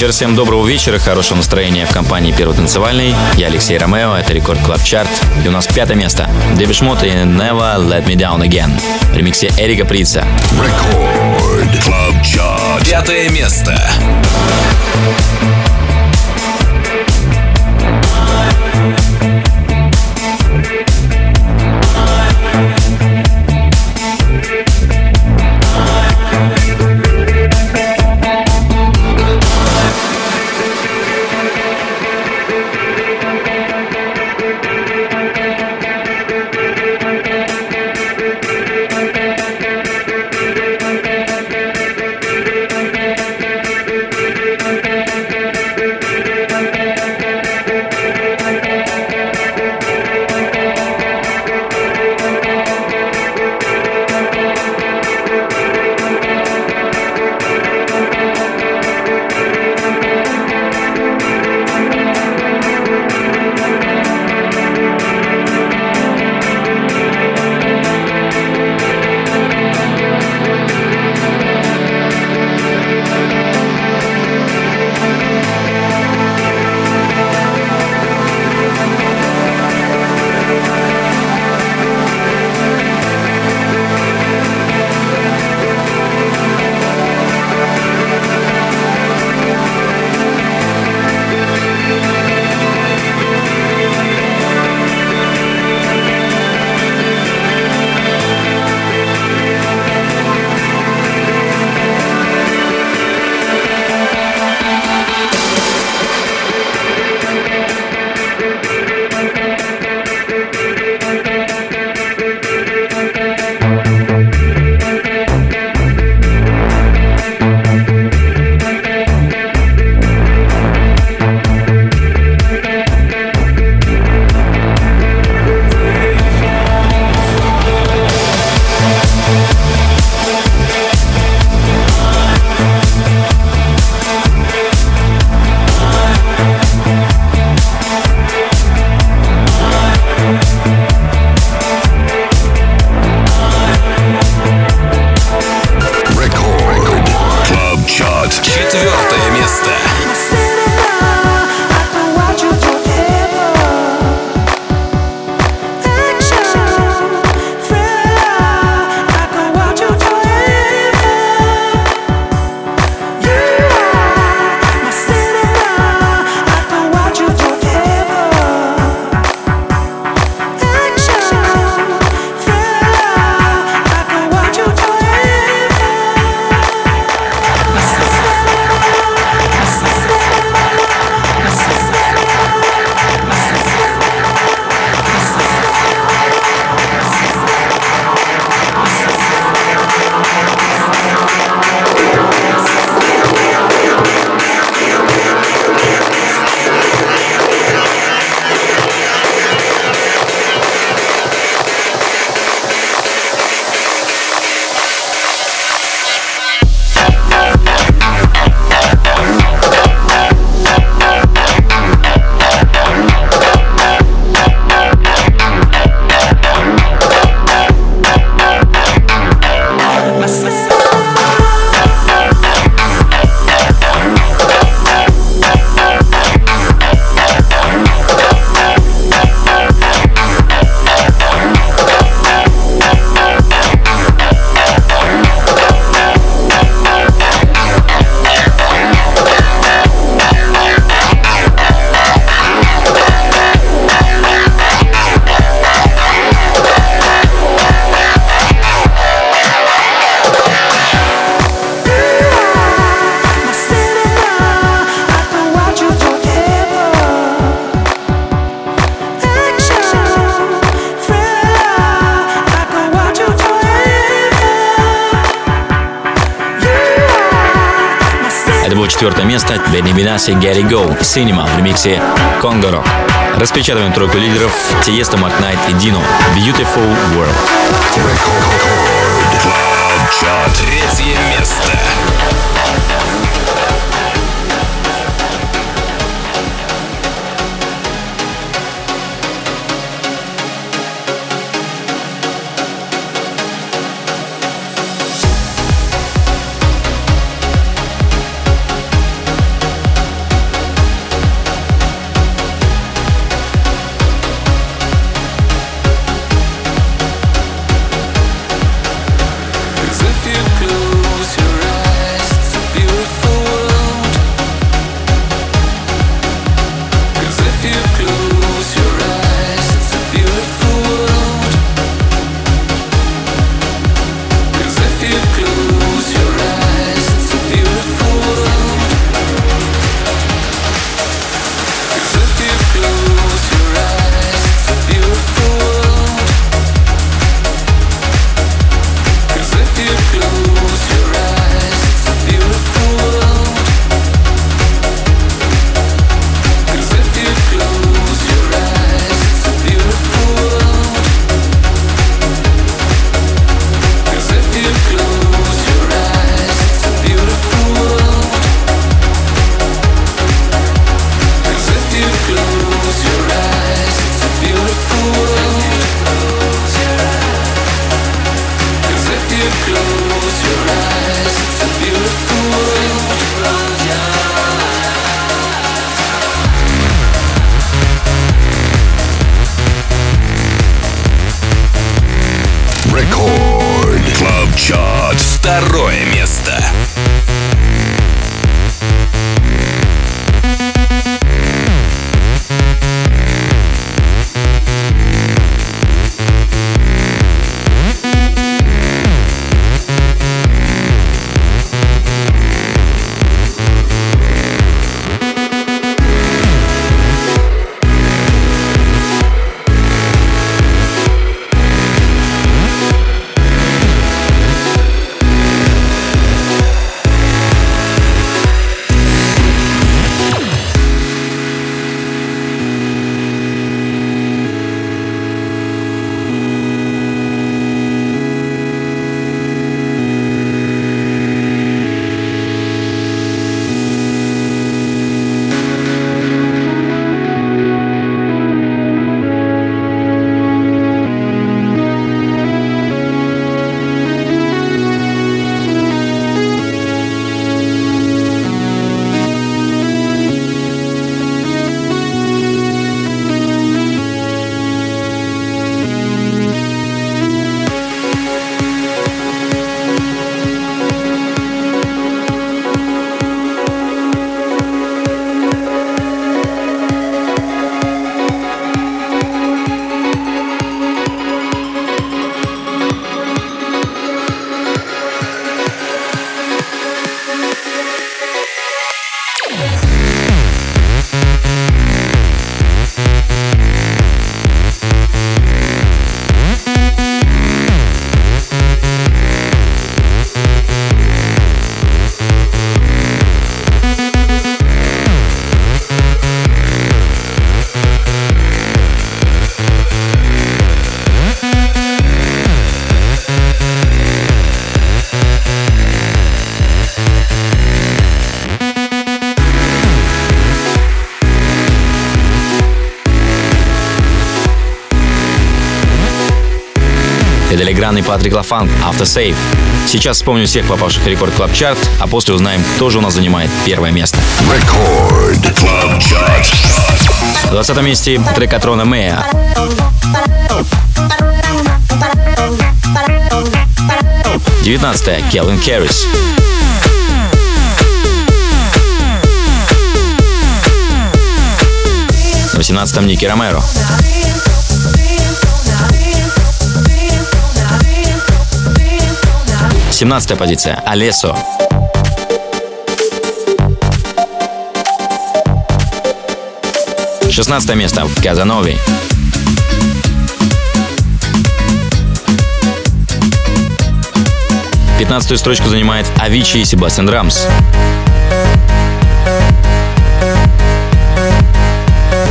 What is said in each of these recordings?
Раз всем доброго вечера, хорошего настроения в компании Первый танцевальный. Я Алексей Ромео, это Record Club Chart. И у нас пятое место. Depeche Mode и Never Let Me Down Again. В ремиксе Эрика Придза. Record Club Chart. Пятое место. Место Бенни Бенаси Гэри Гоу Cinema в ремиксе Конго. Распечатываем тройку лидеров Тиеста, Марк Найт и Дино Beautiful World. Третье место. Второе место. Филигранный Патрик Лафанг, Автосейв. Сейчас вспомним всех попавших в рекорд клаб чарт, а после узнаем, кто же у нас занимает первое место. Record Club Chart. В 20 месте трек от Рона Мэя. Девятнадцатое. Келвин Кэррис. На 18-м Ники Ромеро. 17 позиция. Алесо. Шестнадцатое место. Казанови. Пятнадцатую строчку занимает Авичи и Себастьян Рамс.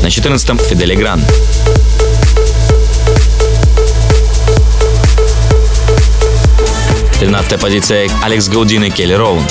На четырнадцатом Фидели Гран. Тринадцатая позиция Алекс Гаудин и Келли Роунд.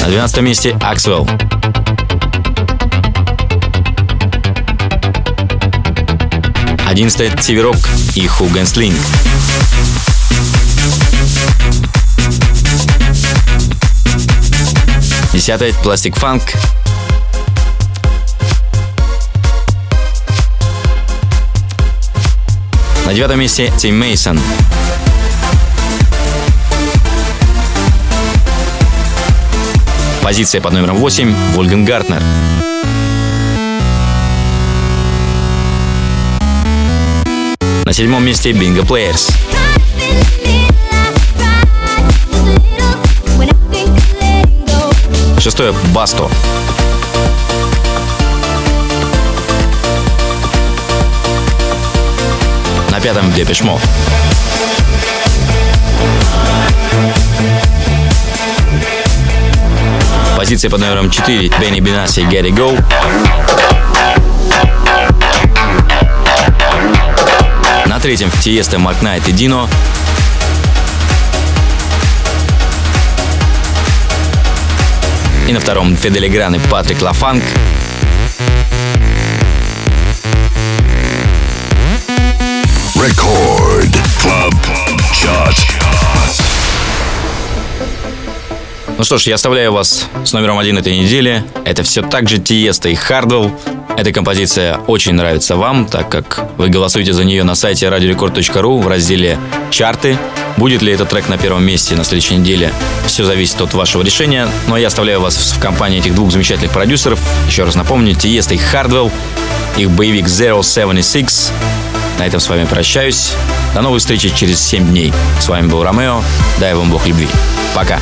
На двенадцатом месте Аксвелл. Одиннадцатая Тиверок и Ху Генслинг. Десятая Пластик Фанк. На девятом месте Тим Мейсон. Позиция под номером 8 Вольган Гартнер. На седьмом месте Bingo Players. Шестое Басто. На пятом Депеш Мод. Позиция под номером 4 Бенни Get It Go. На третьем Тиеста Макнайт и Дино. И на втором Фидели Гран и Патрик Лафанк. Record Club Chart. Ну что ж, я оставляю вас с номером один этой недели. Это все так же Тиеста и Хардвелл. эта композиция очень нравится вам, так как вы голосуете за нее на сайте radiorecord.ru в разделе «Чарты». Будет ли этот трек на первом месте на следующей неделе, все зависит от вашего решения. Но я оставляю вас в компании этих двух замечательных продюсеров. Еще раз напомню, Тиест и Хардвелл, их боевик Zero Seventy Six. На этом с вами прощаюсь. До новой встречи через 7 дней. С вами был Ромео. Дай вам Бог любви. Пока.